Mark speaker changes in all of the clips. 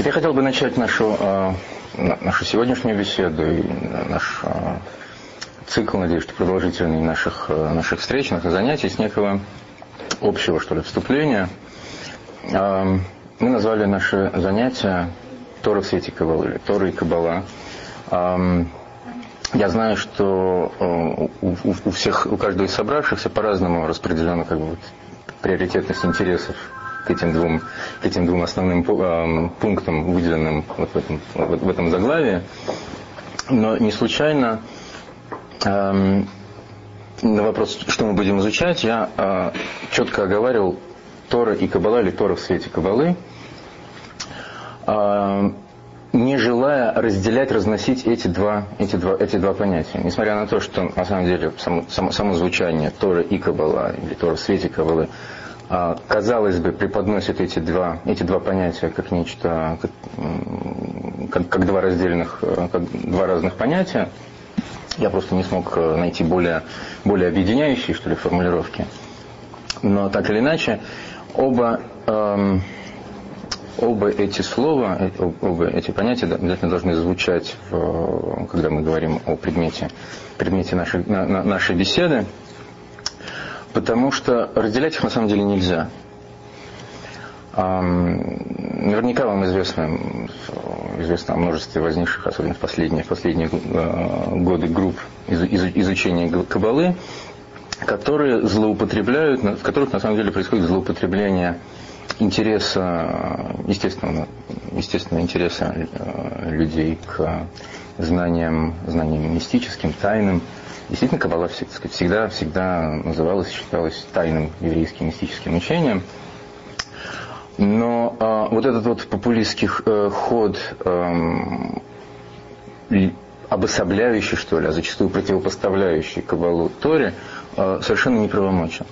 Speaker 1: Значит, я хотел бы начать нашу, э, нашу сегодняшнюю беседу и наш э, цикл, надеюсь, что продолжительный наших, э, наших встреч, наших занятий с некого общего, что ли, вступления. Э, мы назвали наши занятия Тора в свете Кабалы, или Тора и Кабала. Э, я знаю, что э, у, у, у всех, у каждого из собравшихся по-разному распределена как бы, вот, приоритетность интересов к этим двум, к этим двум основным э, пунктам, выделенным вот в, этом, вот в этом заглавии. Но не случайно э, на вопрос, что мы будем изучать, я э, четко оговаривал Тора и Кабала, или Тора в свете Кабалы, э, не желая разделять, разносить эти два, эти два, эти два понятия. Несмотря на то, что на самом деле само, само, само звучание Тора и Кабала, или Тора в свете Кабалы, казалось бы, преподносит эти два, эти два понятия как нечто, как, как, как два раздельных, э, как два разных понятия. Я просто не смог э, найти более, более объединяющие, что ли, формулировки. Но так или иначе, оба, эм, оба эти слова, э, оба эти понятия обязательно должны звучать, в, когда мы говорим о предмете, предмете нашей, на, нашей беседы потому что разделять их на самом деле нельзя. Наверняка вам известно, известно о множестве возникших, особенно в последние, в последние э, годы, групп изучения кабалы, которые злоупотребляют, в которых на самом деле происходит злоупотребление интереса, естественного, естественного интереса э, людей к знаниям, знаниям мистическим, тайным, Действительно, Каббала всегда, всегда называлась считалась тайным еврейским мистическим учением. Но э, вот этот вот популистский э, ход, э, обособляющий, что ли, а зачастую противопоставляющий Кабалу Торе, э, совершенно неправомочен.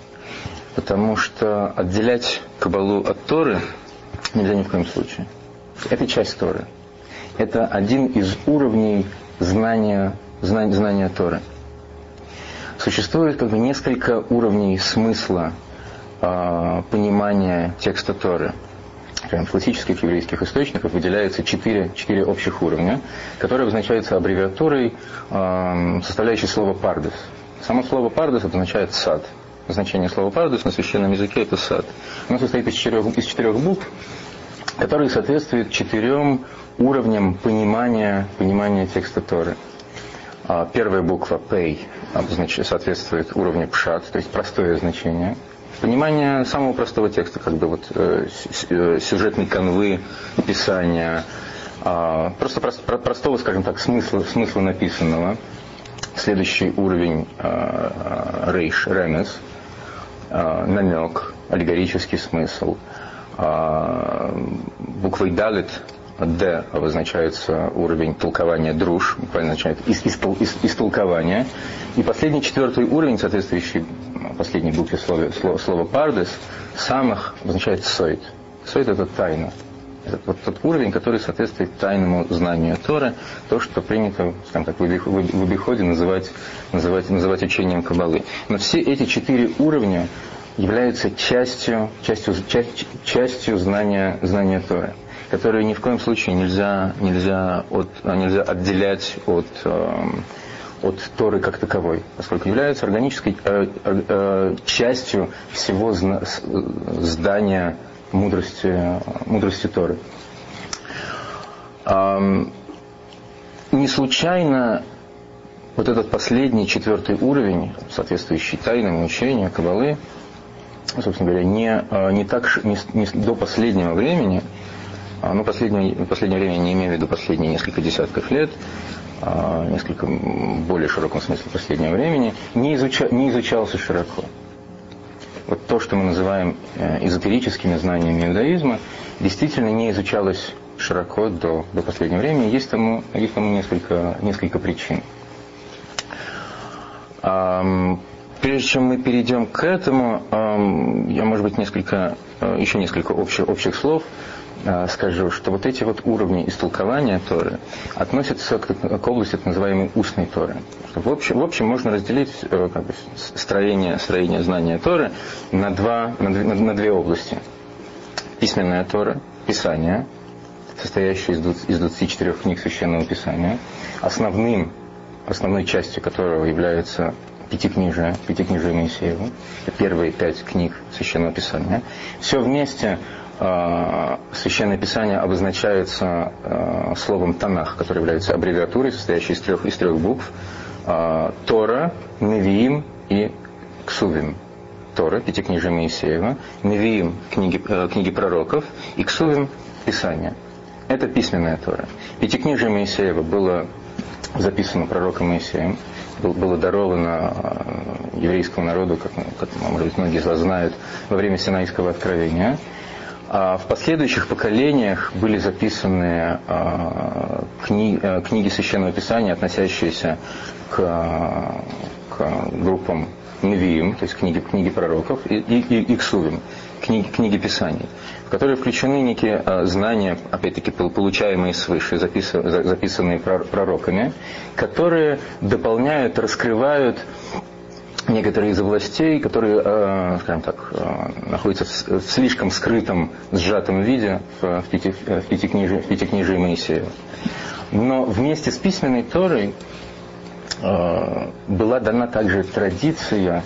Speaker 1: Потому что отделять Кабалу от Торы нельзя ни в коем случае. Это часть Торы. Это один из уровней знания, знания, знания Торы существует как бы несколько уровней смысла э, понимания текста Торы. Прям в классических еврейских источниках выделяется четыре, четыре общих уровня, которые обозначаются аббревиатурой, э, составляющей слово «пардес». Само слово «пардес» означает «сад». Значение слова «пардес» на священном языке – это «сад». Оно состоит из четырех, из четырех букв, которые соответствуют четырем уровням понимания, понимания текста Торы. А, первая буква «пей» значит, соответствует уровню пшат, то есть простое значение. Понимание самого простого текста, как бы вот э, э сюжетной канвы писания, э, просто прост, простого, скажем так, смысла, смысла написанного. Следующий уровень э, рейш, ремес, э, намек, аллегорический смысл. Э, буквой далит Д обозначается уровень толкования друж, буквально означает из, из, из, из толкования. И последний четвертый уровень, соответствующий последней букве слова, слова, слова пардес, самых обозначает сойт. Сойт это тайна. Это вот тот уровень, который соответствует тайному знанию Торы, то, что принято там, как в обиходе называть, называть, называть учением Кабалы. Но все эти четыре уровня являются частью, частью, частью, частью знания, знания Торы которые ни в коем случае нельзя, нельзя, от, нельзя отделять от, э, от Торы как таковой, поскольку являются органической э, э, частью всего зна, здания мудрости, мудрости Торы. Э, не случайно вот этот последний, четвертый уровень, соответствующий тайному учению Кабалы, собственно говоря, не, э, не так не, не до последнего времени ну, последнее, последнее время, не имею в виду последние несколько десятков лет, а, несколько более широком смысле последнего времени, не, изуча, не изучался широко. Вот то, что мы называем э, эзотерическими знаниями иудаизма, действительно не изучалось широко до, до последнего времени. Есть тому, есть тому несколько, несколько причин. Прежде чем мы перейдем к этому, я, может быть, несколько, э, еще несколько общих, общих слов скажу, что вот эти вот уровни истолкования Торы относятся к, к области так называемой устной Торы. В общем, в общем можно разделить э, как бы, строение, строение знания Торы на, два, на, на, на две области. Письменная Тора, Писание, состоящая из 20, из 24 книг Священного Писания, основным, основной частью которого является Пятикнижие, Пятикнижие Моисеева, первые пять книг Священного Писания. Все вместе э, Священное Писание обозначается э, словом Танах, которое является аббревиатурой, состоящей из трех, из трех букв. Э, Тора, Невиим и Ксувим. Тора, Пятикнижие Моисеева, Невиим, книги, э, книги пророков, и Ксувим, Писание. Это письменная Тора. Пятикнижие Моисеева было записано пророком Моисеем, было даровано э, еврейскому народу, как, как может многие из вас знают, во время Синайского откровения. А в последующих поколениях были записаны э, кни, э, книги Священного Писания, относящиеся к, к группам Невиим, то есть книги, книги пророков, и, и, и Иксувим, книги, книги Писаний, в которые включены некие а, знания, опять-таки, получаемые свыше, записанные пророками, которые дополняют, раскрывают некоторые из областей, которые, а, скажем так, а, находятся в слишком скрытом, сжатом виде в, в, пятикнижии, в Моисея. Но вместе с письменной Торой Э, была дана также традиция,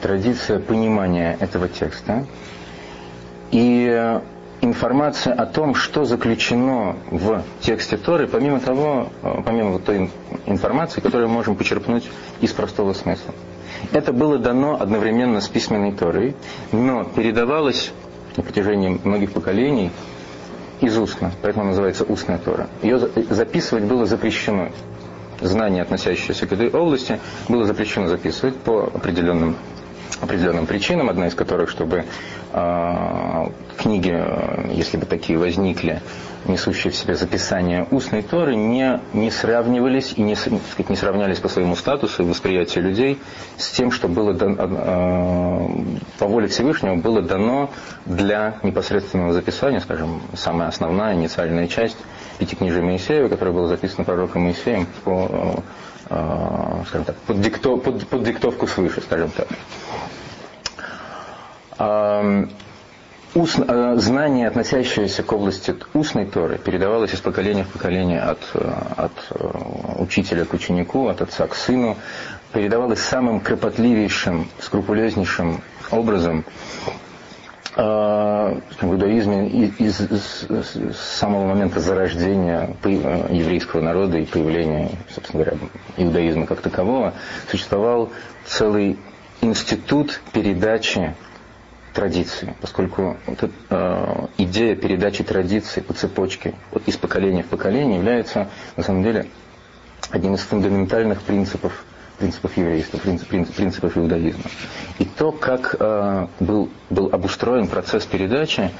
Speaker 1: традиция понимания этого текста и информация о том, что заключено в тексте Торы, помимо того, э, помимо вот той информации, которую мы можем почерпнуть из простого смысла. Это было дано одновременно с письменной Торой, но передавалось на протяжении многих поколений из устно, поэтому называется устная Тора. Ее записывать было запрещено знания, относящиеся к этой области, было запрещено записывать по определенным определенным причинам, одна из которых, чтобы э, книги, если бы такие возникли, несущие в себе записание устной Торы, не, не сравнивались и не, сказать, не сравнялись по своему статусу и восприятию людей с тем, что было дано, э, по воле Всевышнего было дано для непосредственного записания, скажем, самая основная, инициальная часть Пятикнижия Моисеева, которое было записано пророком Моисеем по, скажем так, под, дикто, под, под диктовку свыше, скажем так. Устно, э, знание, относящееся к области устной Торы, передавалось из поколения в поколение от, э, от учителя к ученику, от отца к сыну, передавалось самым кропотливейшим, скрупулезнейшим образом в иудаизме из, из, с самого момента зарождения еврейского народа и появления, собственно говоря, иудаизма как такового, существовал целый институт передачи традиции, поскольку вот эта, э, идея передачи традиции по цепочке вот из поколения в поколение является на самом деле одним из фундаментальных принципов принципов еврейства, принцип, принципов иудаизма. И то, как э, был, был обустроен процесс передачи,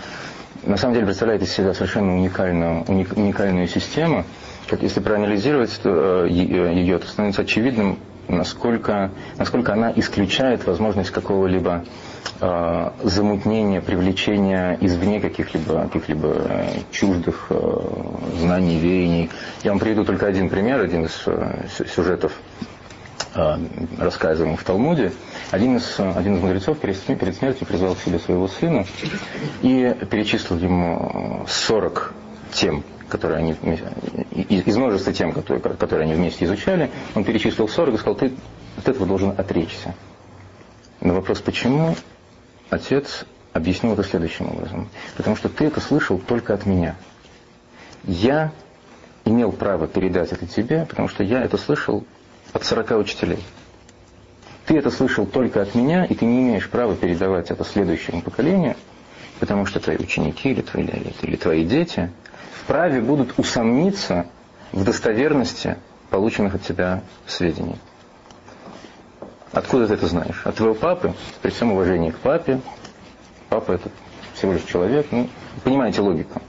Speaker 1: на самом деле представляет из себя совершенно уникальную, уник, уникальную систему. Как, если проанализировать то, э, ее, то становится очевидным, насколько, насколько она исключает возможность какого-либо э, замутнения, привлечения извне каких-либо каких э, чуждых э, знаний, веяний. Я вам приведу только один пример, один из э, сюжетов Э, рассказываем в Талмуде, один из, один из мудрецов перед, перед смертью призвал к себе своего сына и перечислил ему 40 тем, которые они из множества тем, которые, которые они вместе изучали, он перечислил 40 и сказал, ты от этого должен отречься. На вопрос, почему, отец объяснил это следующим образом. Потому что ты это слышал только от меня. Я имел право передать это тебе, потому что я это слышал от 40 учителей. Ты это слышал только от меня, и ты не имеешь права передавать это следующему поколению, потому что твои ученики или твои, или твои дети вправе будут усомниться в достоверности полученных от тебя сведений. Откуда ты это знаешь? От твоего папы, при всем уважении к папе. Папа это всего лишь человек. Ну, понимаете логику.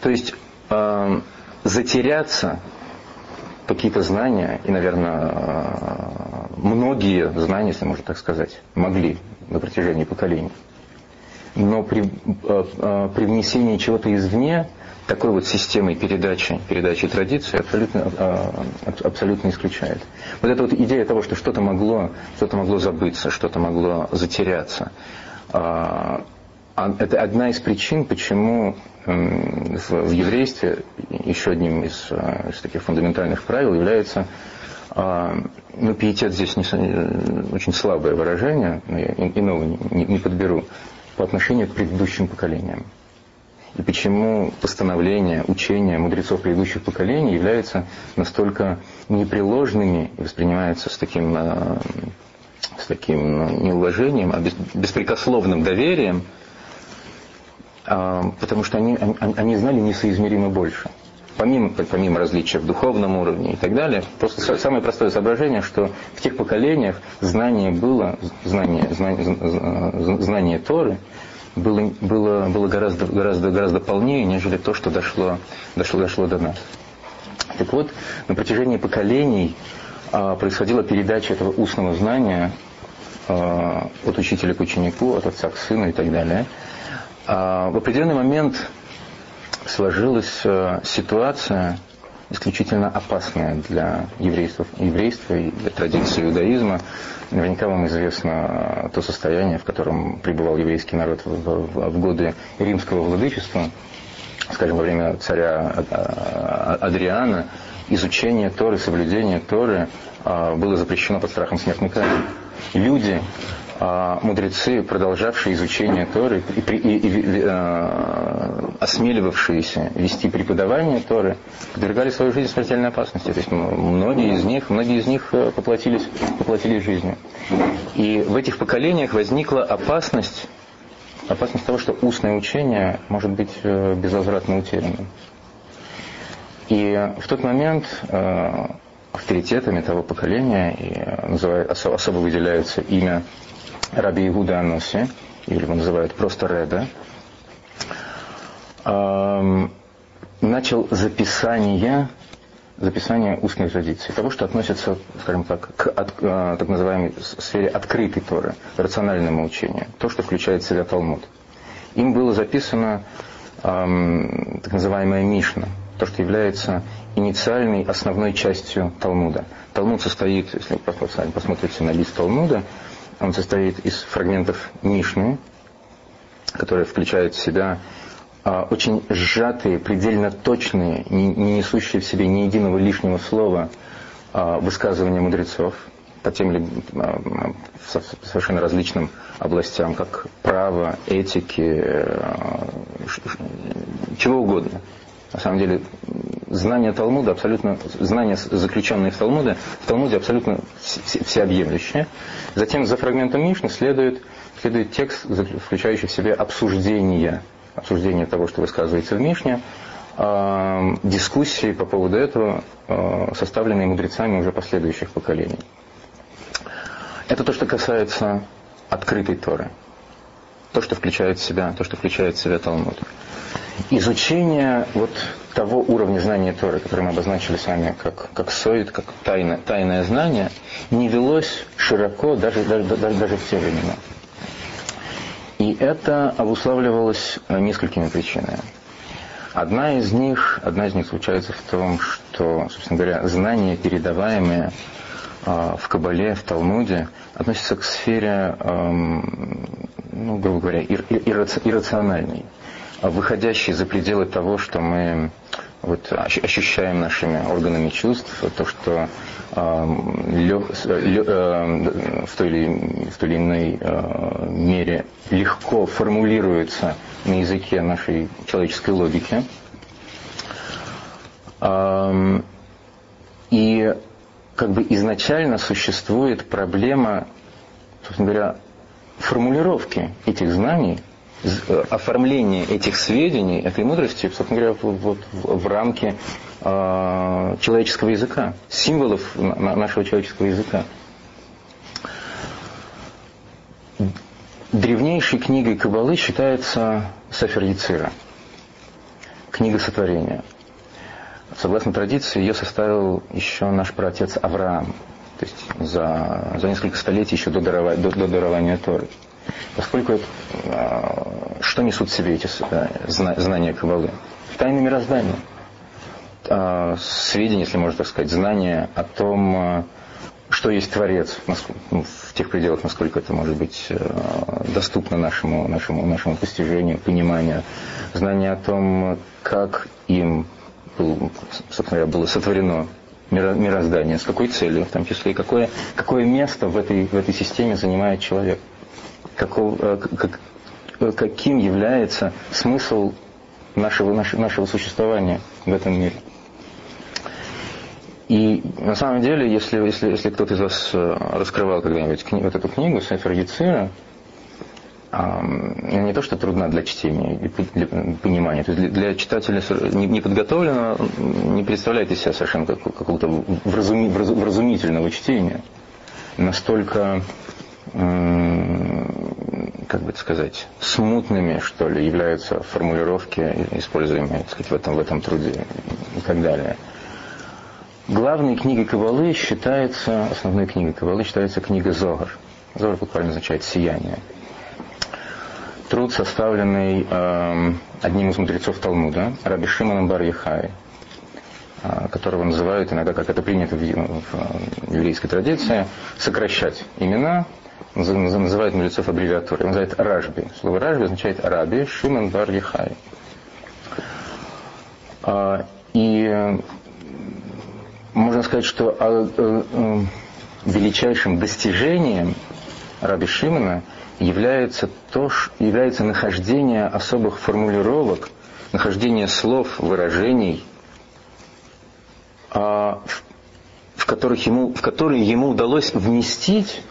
Speaker 1: То есть э, затеряться какие-то знания, и, наверное, многие знания, если можно так сказать, могли на протяжении поколений. Но при, э, э, при внесении чего-то извне, такой вот системой передачи, передачи традиции абсолютно, э, абсолютно исключает. Вот эта вот идея того, что что-то могло, что-то могло забыться, что-то могло затеряться, а это одна из причин, почему в еврействе еще одним из, э, из таких фундаментальных правил является а, ну, пиетет здесь не, очень слабое выражение, но я иного не, не подберу, по отношению к предыдущим поколениям. И почему постановления, учения мудрецов предыдущих поколений являются настолько непреложными и воспринимаются с таким, э, с таким ну, не уважением, а беспрекословным доверием, а, потому что они, они, они знали несоизмеримо больше помимо, помимо различия в духовном уровне и так далее, просто самое простое соображение, что в тех поколениях знание было, знание, знание, знание Торы было, было, было гораздо, гораздо, гораздо полнее, нежели то, что дошло, дошло, дошло до нас. Так вот, на протяжении поколений а, происходила передача этого устного знания а, от учителя к ученику, от отца к сыну и так далее. А, в определенный момент сложилась э, ситуация исключительно опасная для еврейства, еврейства и для традиции иудаизма. Наверняка вам известно э, то состояние, в котором пребывал еврейский народ в, в, в годы римского владычества, скажем, во время царя Адриана, изучение Торы, соблюдение Торы э, было запрещено под страхом смертной казни. Люди, мудрецы, продолжавшие изучение Торы и, и, и э, осмеливавшиеся вести преподавание Торы, подвергали свою жизнь смертельной опасности. То есть многие из них, многие из них э, поплатились, поплатились жизнью. И в этих поколениях возникла опасность, опасность того, что устное учение может быть э, безвозвратно утерянным. И в тот момент э, авторитетами того поколения и особо выделяются имя Раби Игуда Аноси, или его называют просто Реда, начал записание, записание устной традиции, того, что относится, скажем так, к от, а, так называемой сфере открытой Торы, рациональному учению, то, что включает в себя Талмуд. Им было записано эм, так называемая Мишна, то, что является инициальной основной частью Талмуда. Талмуд состоит, если вы посмотрите на лист Талмуда, он состоит из фрагментов Мишны, которая включает в себя а, очень сжатые, предельно точные, не, не несущие в себе ни единого лишнего слова а, высказывания мудрецов по тем или а, совершенно различным областям, как право, этики, а, чего угодно. На самом деле, знание Талмуда абсолютно, знание, заключенное в Талмуде, в Талмуде абсолютно всеобъемлющее. Затем за фрагментом Мишны следует, следует текст, включающий в себе обсуждение, обсуждение того, что высказывается в Мишне, дискуссии по поводу этого, э, составленные мудрецами уже последующих поколений. Это то, что касается открытой Торы. То, что включает в себя, то, что включает в себя Талмуд изучение вот того уровня знания Торы, который мы обозначили с вами как, как соид, как тайна, тайное знание, не велось широко даже, даже, даже, даже в те времена. И это обуславливалось несколькими причинами. Одна из них, одна из них заключается в том, что, собственно говоря, знания, передаваемые э, в Кабале, в Талмуде, относятся к сфере, э, ну, грубо говоря, ир, ир, иррациональной выходящий за пределы того, что мы вот, ощущаем нашими органами чувств, то, что э, лё, лё, э, в, той или, в той или иной э, мере легко формулируется на языке нашей человеческой логики. Э, и как бы изначально существует проблема, собственно говоря, формулировки этих знаний оформление этих сведений, этой мудрости, собственно говоря, вот в, в рамки э, человеческого языка, символов на, нашего человеческого языка. Древнейшей книгой Кабалы считается Сафер Яцира, книга сотворения. Согласно традиции, ее составил еще наш праотец Авраам, то есть за, за несколько столетий еще до, дарова, до, до дарования Торы. Поскольку а, что несут в себе эти э, знания Кабалы? Тайны мироздания. А, сведения, если можно так сказать, знания о том, а, что есть Творец, ну, в тех пределах, насколько это может быть доступно нашему, нашему, нашему постижению, пониманию, знание о том, как им был, собственно говоря, было сотворено мироздание, с какой целью, в том числе, и какое, какое место в этой, в этой системе занимает человек, каков, э, как, каким является смысл нашего, нашего существования в этом мире. И на самом деле, если, если, если кто-то из вас э, раскрывал когда-нибудь кни, вот эту книгу Сефер Яцира, не то, что трудна для чтения, для понимания. То есть для, для читателя неподготовленного не представляет из себя совершенно какого-то вразуми, вразумительного чтения. Настолько, как бы это сказать, смутными, что ли, являются формулировки, используемые так сказать, в, этом, в этом труде и так далее. Главной книгой Кабалы считается, основной книгой Кабалы считается книга Зогар. Зогар буквально означает «сияние». Труд, составленный э, одним из мудрецов Талмуда, Раби Шимоном бар э, которого называют иногда, как это принято в, в, в еврейской традиции, сокращать имена, называют мудрецов аббревиатурой, называют Ражби. Слово Ражби означает Раби Шимон бар Яхай. Э, и можно сказать, что а, э, э, величайшим достижением Раби Шимона является, то, является нахождение особых формулировок, нахождение слов, выражений, а, в, которых ему, в которые ему удалось вместить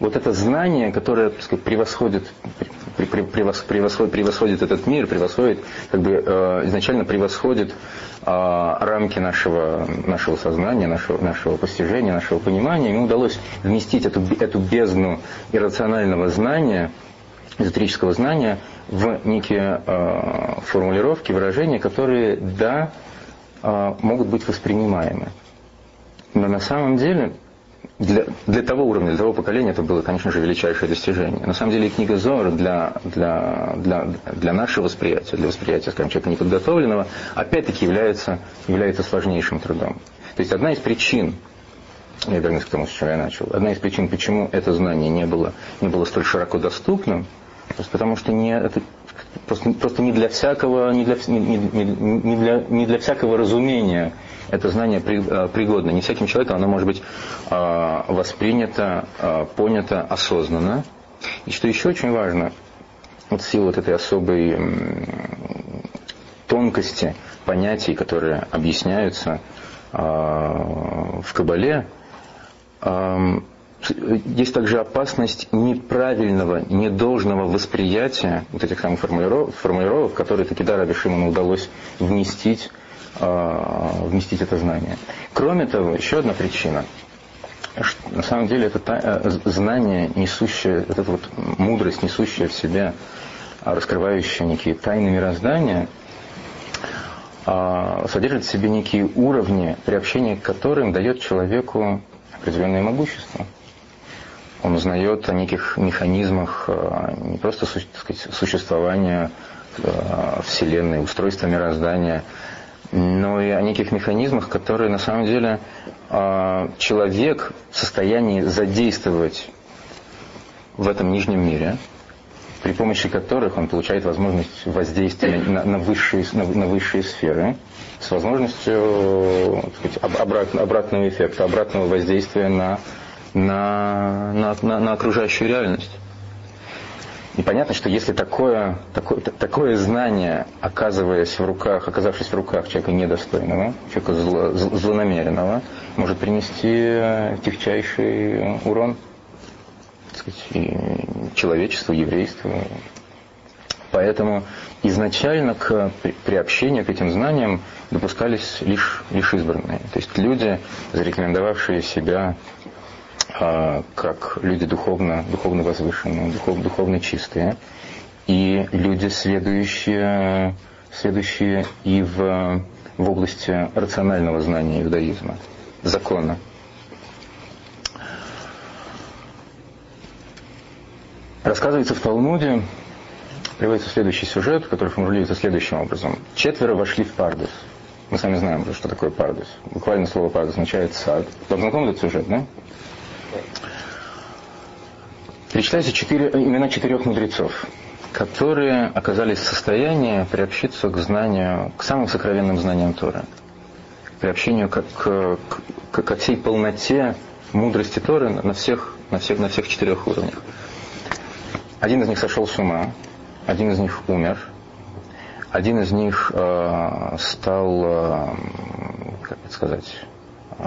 Speaker 1: вот это знание, которое так сказать, превосходит, превосходит, превосходит этот мир, превосходит, как бы э, изначально превосходит э, рамки нашего, нашего сознания, нашего, нашего постижения, нашего понимания. Ему удалось вместить эту, эту бездну иррационального знания, эзотерического знания в некие э, формулировки, выражения, которые, да, могут быть воспринимаемы. Но на самом деле для, для того уровня, для того поколения это было, конечно же, величайшее достижение. На самом деле книга Зора для, для, для, для нашего восприятия, для восприятия, скажем, человека неподготовленного, опять-таки является, является сложнейшим трудом. То есть одна из причин, я вернусь к тому, с чего я начал, одна из причин, почему это знание не было, не было столь широко доступным, просто потому что не, это просто, просто не для всякого, не для, не, не, не, для, не для всякого разумения это знание э, пригодно. Не всяким человеком оно может быть э, воспринято, э, понято осознанно. И что еще очень важно, вот в силу вот этой особой тонкости понятий, которые объясняются в Кабале, есть также опасность неправильного, недолжного восприятия вот этих самых формулировок, формулировок которые таки да, Раби Шимону удалось вместить, вместить это знание. Кроме того, еще одна причина. Что, на самом деле это э, знание, несущее, это вот мудрость, несущая в себе, а, раскрывающая некие тайны мироздания, э, содержит в себе некие уровни, приобщение к которым дает человеку определенное могущество – он узнает о неких механизмах э, не просто сказать, существования э, Вселенной, устройства мироздания, но и о неких механизмах, которые на самом деле э, человек в состоянии задействовать в этом нижнем мире, при помощи которых он получает возможность воздействия на, на, высшие, на, на высшие сферы, с возможностью сказать, обрат, обратного эффекта, обратного воздействия на на, на, на, на окружающую реальность. И понятно, что если такое, такое, такое знание, оказываясь в руках, оказавшись в руках человека недостойного, человека зло, злонамеренного, может принести тягчайший урон так сказать, и человечеству, еврейству. Поэтому изначально к приобщению к этим знаниям допускались лишь, лишь избранные. То есть люди, зарекомендовавшие себя как люди духовно, духовно возвышенные, духов, духовно чистые, и люди, следующие, следующие и в, в области рационального знания иудаизма, закона. Рассказывается в Талмуде, приводится следующий сюжет, который формулируется следующим образом. Четверо вошли в Пардус. Мы сами знаем, что такое Пардус. Буквально слово Пардус означает сад. Вам знаком этот сюжет, да? Перечисляются четыре, имена четырех мудрецов, которые оказались в состоянии приобщиться к знанию, к самым сокровенным знаниям Торы. Приобщению к, к, к, ко всей полноте мудрости Торы на всех, на всех, на всех четырех уровнях. Один из них сошел с ума, один из них умер, один из них э, стал, э, как это сказать, э,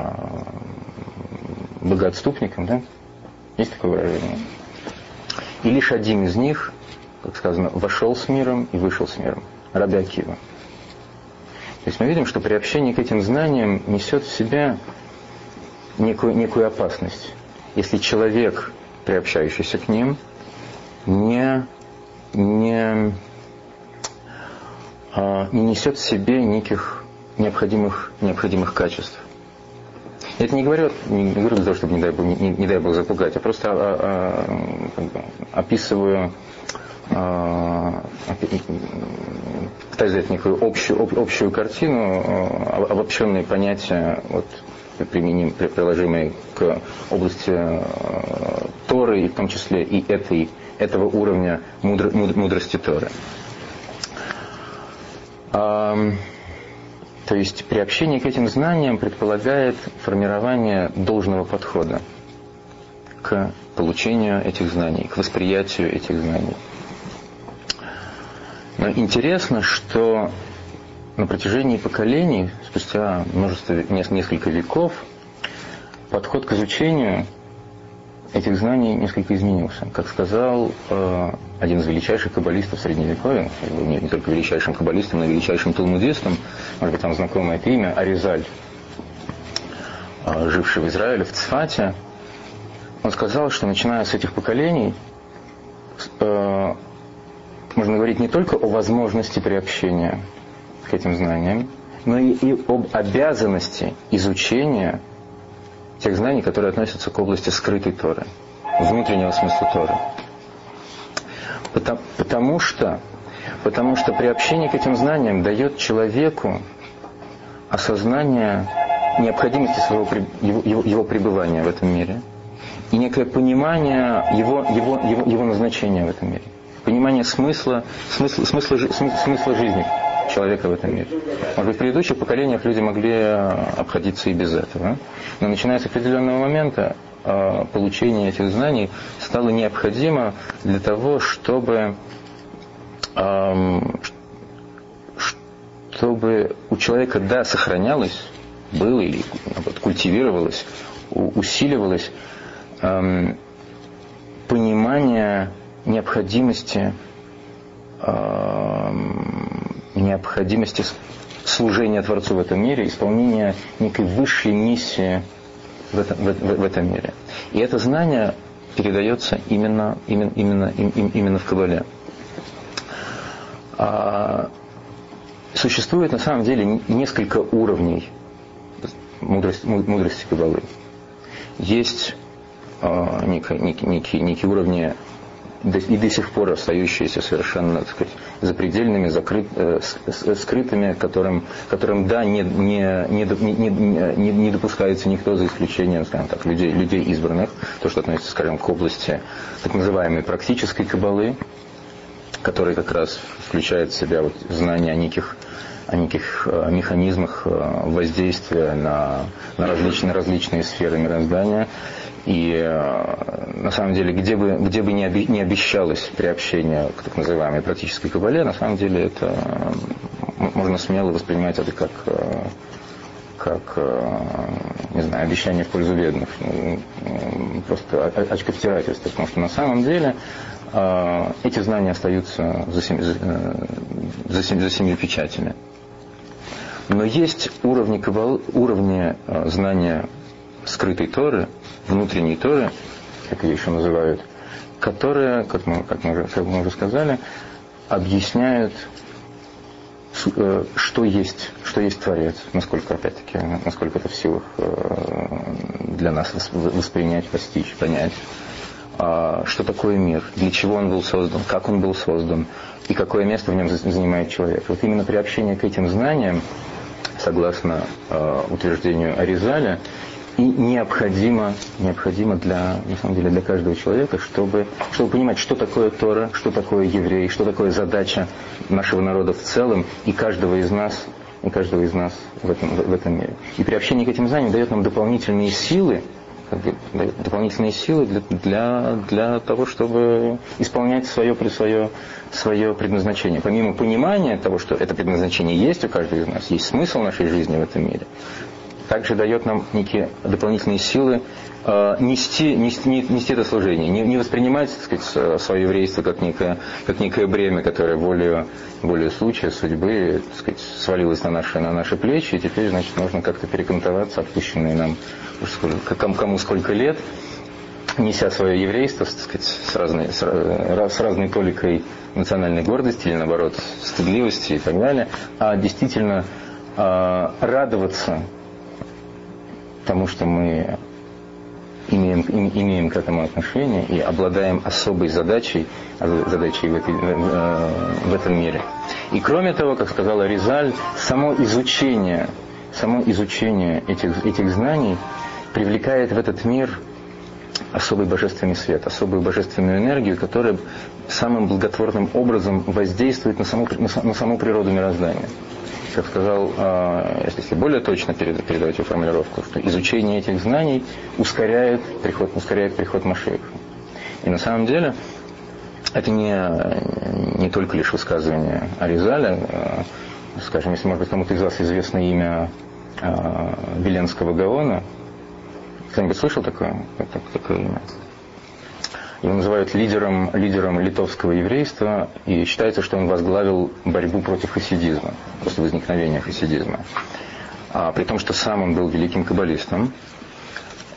Speaker 1: богоотступником, да? Есть такое выражение? И лишь один из них, как сказано, вошел с миром и вышел с миром. Раби Акива. То есть мы видим, что приобщение к этим знаниям несет в себя некую, некую опасность. Если человек, приобщающийся к ним, не, не, а, не несет в себе неких необходимых, необходимых качеств. Я это не говорю, не говорю для того, чтобы, не дай Бог, не, не дай Бог запугать, а просто а, а, как бы, описываю, а, пытаюсь дать некую общую, об, общую картину, а, обобщенные понятия, вот, применим, приложимые к области а, Торы, и в том числе и этой, этого уровня мудр, мудрости Торы. То есть приобщение к этим знаниям предполагает формирование должного подхода к получению этих знаний, к восприятию этих знаний. Но интересно, что на протяжении поколений, спустя множество, несколько веков, подход к изучению этих знаний несколько изменился. Как сказал э, один из величайших каббалистов Средневековья, не, не только величайшим каббалистом, но и величайшим талмудистом, может быть, там знакомое это имя, Аризаль, э, живший в Израиле, в Цфате, он сказал, что начиная с этих поколений, э, можно говорить не только о возможности приобщения к этим знаниям, но и, и об обязанности изучения тех знаний, которые относятся к области скрытой Торы, внутреннего смысла Торы. Потому, потому, что, потому что приобщение к этим знаниям дает человеку осознание необходимости своего, его, его, пребывания в этом мире и некое понимание его, его, его, его назначения в этом мире. Понимание смысла, смысла, смысла, смысла жизни человека в этом мире. Может быть, в предыдущих поколениях люди могли э, обходиться и без этого. Но начиная с определенного момента э, получение этих знаний стало необходимо для того, чтобы, эм, чтобы у человека, да, сохранялось, было или наоборот, культивировалось, усиливалось эм, понимание необходимости эм, необходимости служения Творцу в этом мире, исполнения некой высшей миссии в этом, в, в, в этом мире. И это знание передается именно, именно, именно, именно в Кабале. А, существует на самом деле несколько уровней мудрости, мудрости Кабалы. Есть а, некие, некие, некие уровни и до сих пор остающиеся совершенно так сказать, запредельными, закрыт, э, скрытыми, которым, которым да, не, не, не, не, не, не допускается никто за исключением, скажем так, людей, людей избранных, то, что относится, скажем, к области так называемой практической кабалы, которая как раз включает в себя вот знание о неких о неких э, механизмах э, воздействия на, на различные, различные сферы мироздания. И э, на самом деле, где бы, где бы оби, не обещалось приобщение к так называемой практической кабале, на самом деле это можно смело воспринимать это как, э, как э, не знаю, обещание в пользу бедных. Ну, просто очковтирательство. Потому что на самом деле эти знания остаются за, семи, за, семи, за семью печатями. Но есть уровни, кабал, уровни знания скрытой Торы – внутренней Торы, как ее еще называют, которые, как мы, как мы, как мы уже сказали, объясняют, э, что есть, что есть Творец, насколько, опять-таки, насколько это в силах э, для нас воспринять, постичь, понять, а, что такое мир, для чего он был создан, как он был создан и какое место в нем занимает человек. Вот именно приобщение к этим знаниям, согласно э, утверждению Аризаля, и необходимо, необходимо для, на самом деле, для каждого человека, чтобы, чтобы понимать, что такое Тора, что такое еврей, что такое задача нашего народа в целом и каждого из нас, и каждого из нас в этом, в, этом мире. И приобщение к этим знаниям дает нам дополнительные силы, дополнительные силы для, для, для того, чтобы исполнять свое, свое, свое предназначение. Помимо понимания того, что это предназначение есть у каждого из нас, есть смысл нашей жизни в этом мире, также дает нам некие дополнительные силы э, нести, нести, нести это служение, не, не воспринимать так сказать, свое еврейство как некое, как некое бремя, которое волею, волею случая, судьбы так сказать, свалилось на наши, на наши плечи, и теперь значит, нужно как-то перекантоваться, отпущенные нам сколько, кому, кому сколько лет, неся свое еврейство так сказать, с, разной, с, с разной толикой национальной гордости или наоборот стыдливости и так далее, а действительно э, радоваться тому, что мы имеем, имеем к этому отношение и обладаем особой задачей, задачей в, этой, в этом мире. И кроме того, как сказала Ризаль, само изучение, само изучение этих, этих знаний привлекает в этот мир особый божественный свет, особую божественную энергию, которая самым благотворным образом воздействует на саму, на саму природу мироздания как сказал, а, если более точно передать эту формулировку, что изучение этих знаний ускоряет приход, ускоряет приход Машеха. И на самом деле это не, не только лишь высказывание Аризаля, а, скажем, если, может быть, кому-то из вас известно имя а, Веленского Гаона, кто-нибудь слышал такое, такое имя? Его называют лидером, лидером литовского еврейства, и считается, что он возглавил борьбу против хасидизма, после возникновения хасидизма. А, при том, что сам он был великим каббалистом.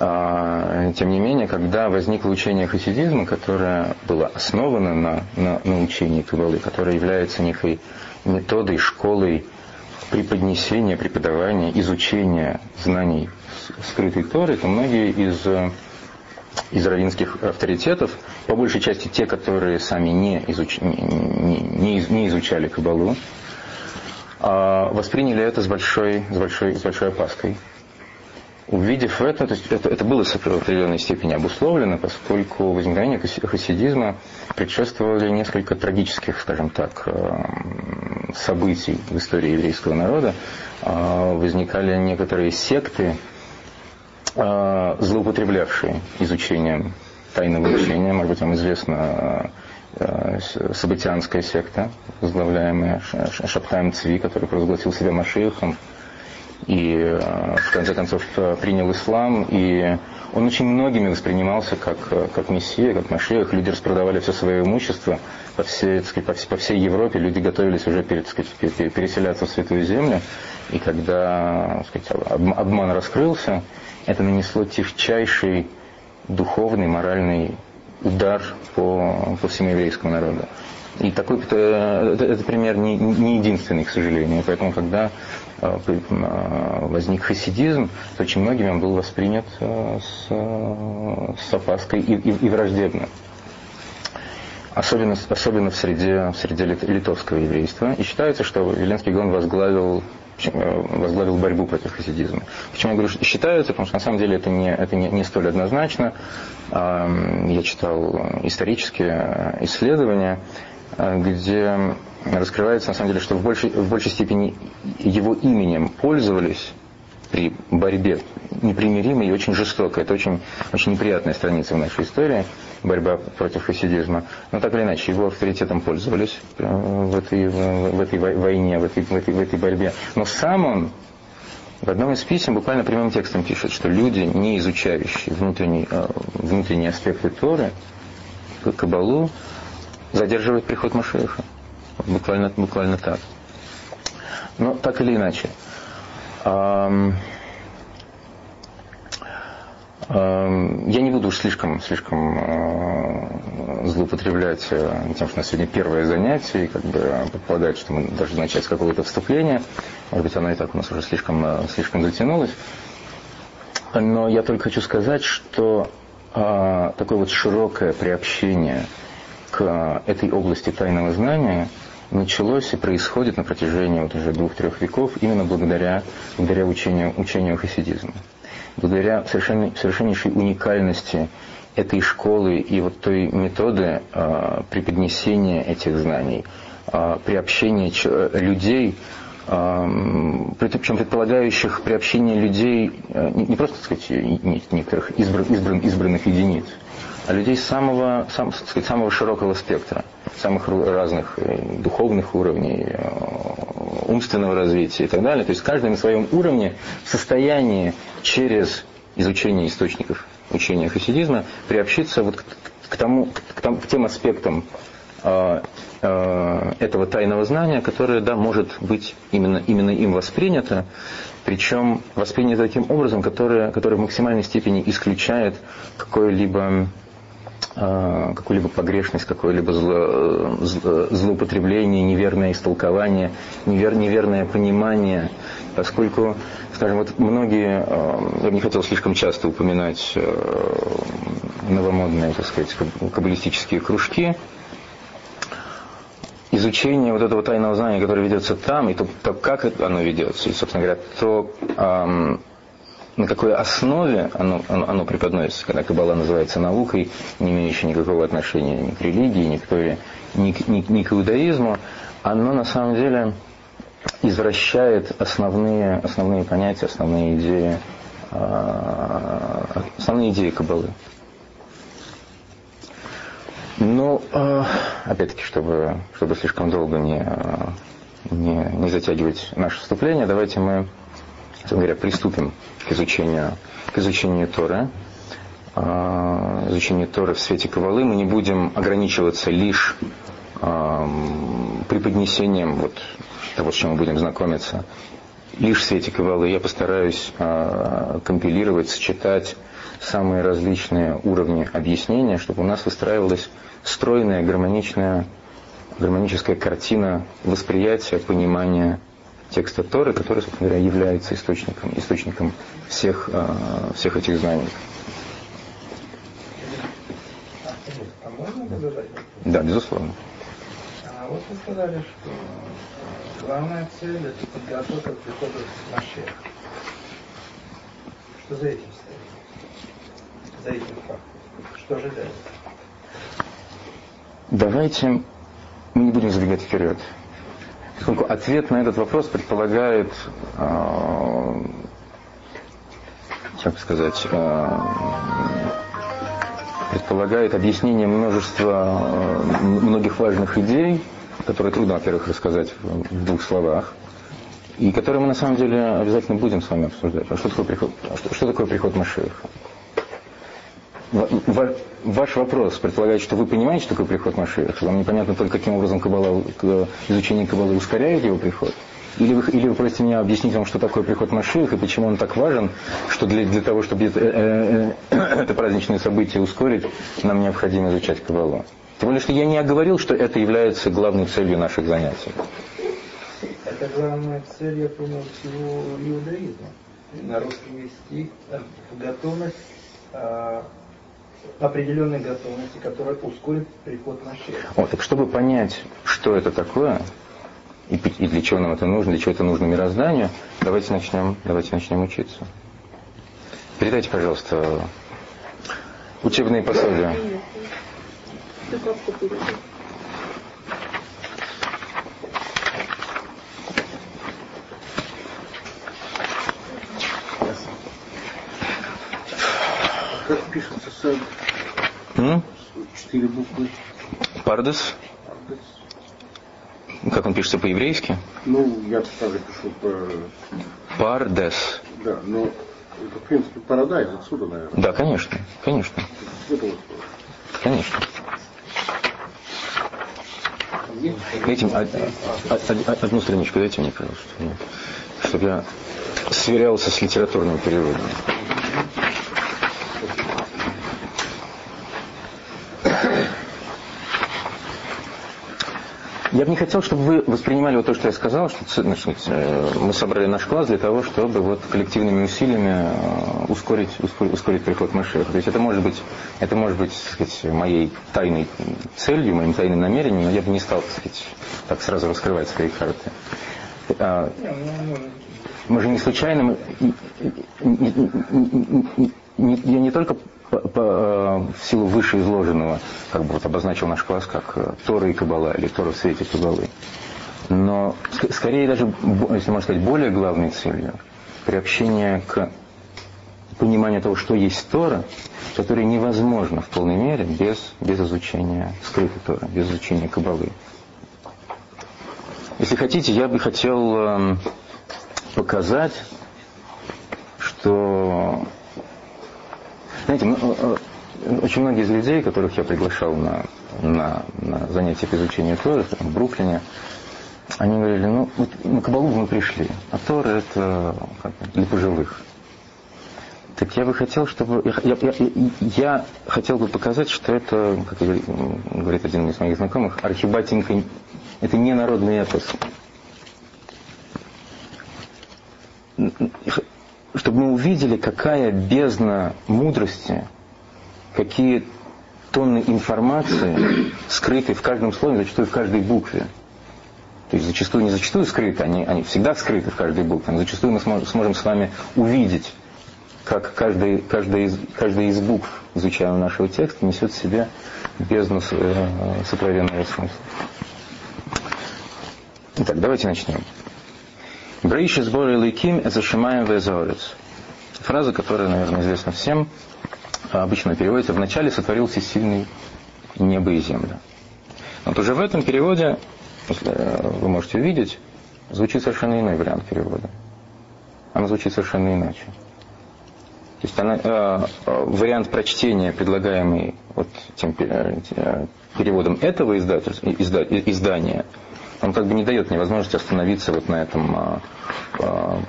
Speaker 1: А, тем не менее, когда возникло учение хасидизма, которое было основано на, на, на учении каббалы, которое является некой методой, школой преподнесения, преподавания, изучения знаний скрытой Торы, то многие из из равинских авторитетов, по большей части те, которые сами не, изуч... не, не, не изучали Кабалу, а восприняли это с большой, с большой, с большой опаской. Увидев это, то есть это, это было в определенной степени обусловлено, поскольку возникновение хасидизма предшествовали несколько трагических, скажем так, э, событий в истории еврейского народа. А, возникали некоторые секты, Э, злоупотреблявшие изучением тайного учения. Может быть, вам известна э, Сабатианская секта, возглавляемая Шапхаем Цви, который провозгласил себя Машиихом и э, в конце концов принял ислам. И он очень многими воспринимался как, как мессия, как Машиах. Люди распродавали все свое имущество по всей, сказать, по, всей, по всей Европе. Люди готовились уже перед, сказать, переселяться в Святую Землю. И когда сказать, обман раскрылся, это нанесло тягчайший духовный, моральный удар по, по всему еврейскому народу. И такой это, это пример не, не единственный, к сожалению. Поэтому, когда э, э, возник хасидизм, то очень многими он был воспринят э, с, с опаской и, и, и враждебно. Особенно, особенно в среде, в среде литовского еврейства. И считается, что Веленский Гон возглавил Э, возглавил борьбу против хасидизма. Почему я говорю, что считаются, потому что на самом деле это не, это не, не столь однозначно. Я читал исторические исследования, э, где раскрывается на самом деле, что в большей, в большей степени его именем пользовались при борьбе непримиримой и очень жестокой. Это очень, очень неприятная страница в нашей истории, борьба против хасидизма. Но так или иначе, его авторитетом пользовались э, в этой, в этой войне, в этой, в, этой, в этой борьбе. Но сам он в одном из писем буквально прямым текстом пишет, что люди, не изучающие внутренние, э, внутренние аспекты Торы, Кабалу, задерживают приход Машеха. Буквально, буквально так. Но так или иначе. Я не буду уж слишком, слишком э, злоупотреблять э, тем, что у нас сегодня первое занятие, и как бы предполагает, что мы должны начать с какого-то вступления. Может быть, оно и так у нас уже слишком, э, слишком затянулось. Но я только хочу сказать, что такое вот широкое приобщение к этой области тайного знания – началось и происходит на протяжении вот уже двух-трех веков именно благодаря, благодаря учению, учению хасидизма. благодаря совершенно, совершеннейшей уникальности этой школы и вот той методы э, преподнесения этих знаний, э, приобщения людей, э, причем предполагающих приобщение людей не, не просто, так сказать, некоторых избран, избран, избранных единиц, а людей самого, сам, сказать, самого широкого спектра, самых разных э, духовных уровней, э, умственного развития и так далее. То есть каждый на своем уровне в состоянии через изучение источников учения хасидизма приобщиться вот к, тому, к, тому, к тем аспектам э, этого тайного знания, которое, да, может быть именно, именно им воспринято, причем воспринято таким образом, которое, которое в максимальной степени исключает какое-либо а, какую-либо погрешность, какое-либо зло, зло, злоупотребление, неверное истолкование, невер, неверное понимание, поскольку, скажем, вот многие, а, я бы не хотел слишком часто упоминать а, новомодные, так сказать, каббалистические кружки, изучение вот этого тайного знания, которое ведется там, и то, то как оно ведется, и, собственно говоря, то на какой основе оно, оно, оно преподносится, когда Каббала называется наукой, не имеющей никакого отношения ни к религии, ни к, ни, ни, ни к иудаизму, оно на самом деле извращает основные, основные понятия, основные идеи, а, основные идеи Каббалы. Ну, а, опять-таки, чтобы, чтобы слишком долго не, не, не затягивать наше вступление, давайте мы говоря, приступим к изучению, к изучению Торы. А, изучению Торы в свете Кавалы мы не будем ограничиваться лишь а, преподнесением вот того, с чем мы будем знакомиться, лишь в свете Кавалы. Я постараюсь а, компилировать, сочетать самые различные уровни объяснения, чтобы у нас выстраивалась стройная, гармоничная, гармоническая картина восприятия, понимания текста Торы, который, собственно говоря, является источником, источником всех, э, всех этих знаний. Да, безусловно.
Speaker 2: А вот вы сказали, что главная цель это подготовка к приходу Машеха. Что за этим стоит? За этим фактом? Что ожидается?
Speaker 1: Давайте мы не будем забегать вперед поскольку ответ на этот вопрос предполагает, э, как сказать, э, предполагает объяснение множества, э, многих важных идей, которые трудно, во-первых, рассказать в двух словах, и которые мы на самом деле обязательно будем с вами обсуждать. А что такое приход, а что, что такое приход Машеха? Ваш вопрос предполагает, что вы понимаете, что такое приход Машиах, вам непонятно только, каким образом Каббала, изучение Каббалы ускоряет его приход? Или вы, или вы просите меня объяснить вам, что такое приход Машиах и почему он так важен, что для, для того, чтобы это, э, э, это праздничное событие ускорить, нам необходимо изучать Каббалу. Тем более, что я не оговорил, что это является главной целью наших занятий.
Speaker 2: Это главная цель, я понял, всего иудаизма. На русском есть стих, готовность а, определенной готовности, которая ускорит приход Машеха.
Speaker 1: Вот, так чтобы понять, что это такое, и, и для чего нам это нужно, для чего это нужно мирозданию, давайте начнем, давайте начнем учиться. Передайте, пожалуйста, учебные пособия.
Speaker 3: Пишется сад? М? Четыре буквы.
Speaker 1: Пардес? Пардес. Как он пишется по-еврейски?
Speaker 3: Ну, я также пишу по...
Speaker 1: Пардес.
Speaker 3: Да, но это, в принципе, парадайз отсюда, наверное.
Speaker 1: Да, конечно, конечно.
Speaker 3: Это вот.
Speaker 1: Конечно. Этим, а, а, а, одну страничку дайте мне, пожалуйста, чтобы я сверялся с литературным переводом. Я бы не хотел, чтобы вы воспринимали вот то, что я сказал, что значит, э, мы собрали наш класс для того, чтобы вот коллективными усилиями э, ускорить, ускорить, приход Машеха. То есть это может быть, это может быть так сказать, моей тайной целью, моим тайным намерением, но я бы не стал так, сказать, так сразу раскрывать свои карты. А, мы же не случайно, я не только по, э, в силу вышеизложенного как бы вот обозначил наш класс как э, Тора и Кабала, или Тора в свете Кабалы. Но скорее даже, если можно сказать, более главной целью приобщение к пониманию того, что есть Тора, которое невозможно в полной мере без, без изучения скрытой Торы, без изучения Кабалы. Если хотите, я бы хотел э, показать, что знаете, ну, э, э, очень многие из людей, которых я приглашал на, на, на занятия по изучению Торы, в Бруклине, они говорили, ну, вот на Кабалу мы пришли, а Тора это как, для пожилых. Так я бы хотел, чтобы... Я, я, я, я хотел бы показать, что это, как говорит один из моих знакомых, архибатенька, это не народный эпос чтобы мы увидели, какая бездна мудрости, какие тонны информации скрыты в каждом слове, зачастую в каждой букве. То есть зачастую не зачастую скрыты, они, они всегда скрыты в каждой букве, но зачастую мы сможем, с вами увидеть, как каждая, каждая, из, каждая из букв, изучаемого нашего текста, несет в себе бездну э, сокровенного смысла. Итак, давайте начнем. Брейши сборы лейким это шимаем везорец. Фраза, которая, наверное, известна всем, а обычно переводится «вначале сотворился сильный небо и земля». Вот уже в этом переводе, э, вы можете увидеть, звучит совершенно иной вариант перевода. Она звучит совершенно иначе. То есть она, э, вариант прочтения, предлагаемый вот тем э, переводом этого издательства, изда, издания, он как бы не дает мне возможности остановиться вот на этом, а, а,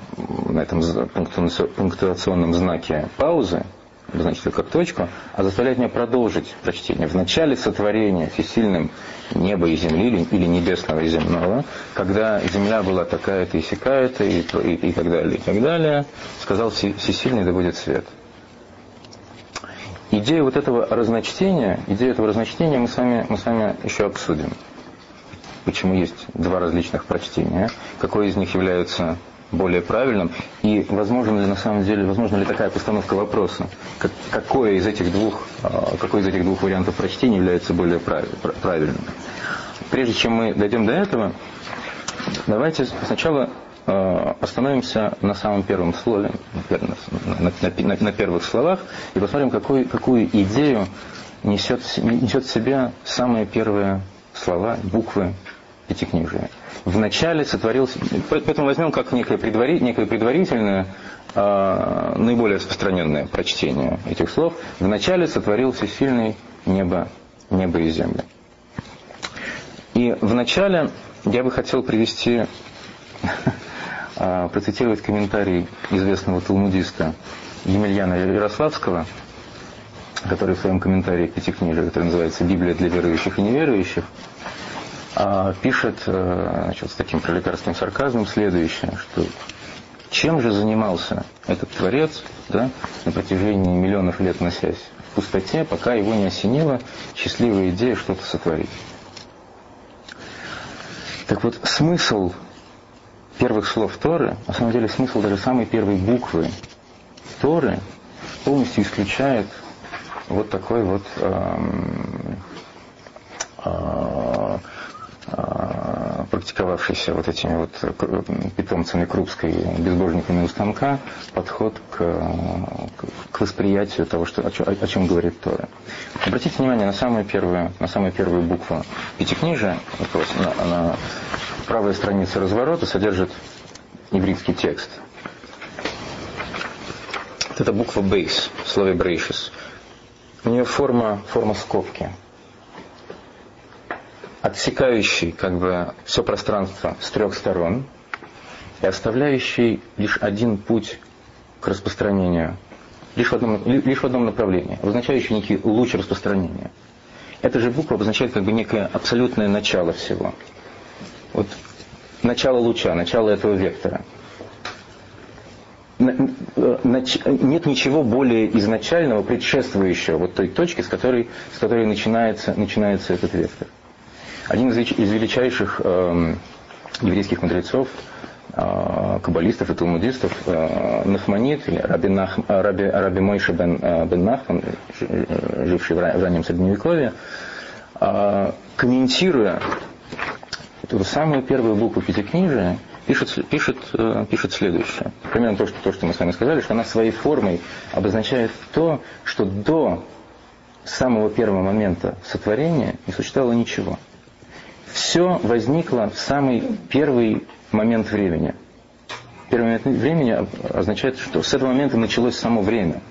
Speaker 1: на этом пунктуационном знаке паузы, значит, как точку, а заставляет меня продолжить прочтение. В начале сотворения всесильным неба и земли, или небесного и земного, когда земля была такая-то и сякая-то, и, и, и так далее, и так далее, сказал всесильный да будет свет. Идею вот этого разночтения, идею этого разночтения мы с вами, мы с вами еще обсудим почему есть два различных прочтения, какое из них является более правильным, и возможно ли на самом деле, возможно ли такая постановка вопроса, как, какое из этих двух, а, какой из этих двух вариантов прочтения является более правильным. Прежде чем мы дойдем до этого, давайте сначала а, остановимся на самом первом слове, на, на, на, на первых словах, и посмотрим, какую, какую идею несет, несет в себе самые первые слова, буквы Пятикнижия. Вначале сотворился... Поэтому возьмем как некое, предвари, некое предварительное, э, наиболее распространенное прочтение этих слов. Вначале сотворился сильный небо, небо и земля. И вначале я бы хотел привести, процитировать комментарий известного талмудиста Емельяна Ярославского, который в своем комментарии к Пятикнижию, который называется «Библия для верующих и неверующих», а, пишет э, значит, с таким пролетарским сарказмом следующее, что чем же занимался этот творец да, на протяжении миллионов лет носясь в пустоте, пока его не осенила счастливая идея что-то сотворить. Так вот, смысл первых слов Торы, на самом деле смысл даже самой первой буквы Торы полностью исключает вот такой вот эм, э, а, практиковавшийся вот этими вот питомцами Крупской, безбожниками у станка, подход к, к восприятию того, что, о, чем, о чем говорит Тора. Обратите внимание на самую первую, на самую первую букву пятикнижия, вопрос, она, она, правая страница разворота содержит еврейский текст. Вот это буква бейс в слове брейшис. У нее форма, форма скобки – отсекающий как бы все пространство с трех сторон и оставляющий лишь один путь к распространению, лишь в одном, лишь в одном направлении, обозначающий некий луч распространения. Эта же буква обозначает как бы некое абсолютное начало всего. Вот начало луча, начало этого вектора. Нет ничего более изначального, предшествующего вот той точке, с которой, с которой начинается, начинается этот вектор. Один из, величайших э, еврейских мудрецов, э, каббалистов и талмудистов э, Нахманит, или Раби, Нах, Раби, Раби Мойша бен, бен Нахман, живший в раннем Средневековье, комментируя эту самую первую букву Пятикнижия, пишет, пишет, пишет следующее. Примерно то что, то, что мы с вами сказали, что она своей формой обозначает то, что до самого первого момента сотворения не существовало ничего. Все возникло в самый первый момент времени. Первый момент времени означает, что с этого момента началось само время.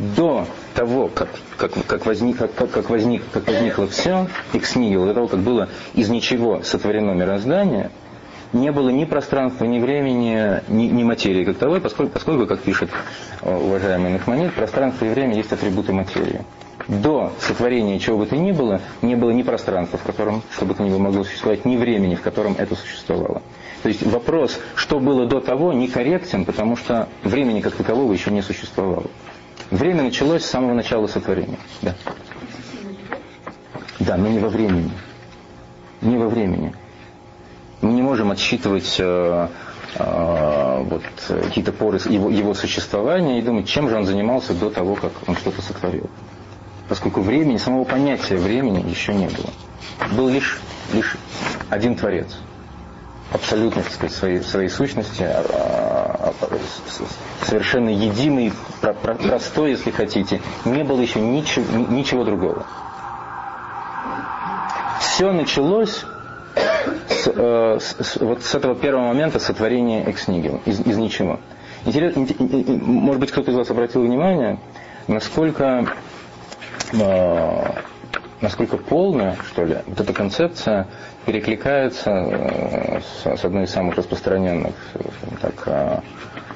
Speaker 1: До того, как, как, как, возник, как, как, возник, как возникло все, экснигил, до того, как было из ничего сотворено мироздание, не было ни пространства, ни времени, ни, ни материи как таковой, поскольку, поскольку, как пишет э, уважаемый Нахманит, пространство и время есть атрибуты материи до сотворения чего бы то ни было, не было ни пространства, в котором что бы то ни было могло существовать, ни времени, в котором это существовало. То есть вопрос, что было до того, некорректен, потому что времени как такового еще не существовало. Время началось с самого начала сотворения. Да, да но не во времени. Не во времени. Мы не можем отсчитывать э, э, вот, какие-то поры его, его существования и думать, чем же он занимался до того, как он что-то сотворил поскольку времени, самого понятия времени еще не было. Был лишь, лишь один Творец, абсолютно, так сказать, своей, своей сущности, а, а, а, совершенно единый, простой, если хотите, не было еще ничего, ничего другого. Все началось с, э, с, вот с этого первого момента сотворения экснигел, из, из ничего. Интересно, может быть, кто-то из вас обратил внимание, насколько э, насколько полная, что ли, вот эта концепция перекликается э, с, с одной из самых распространенных так, э,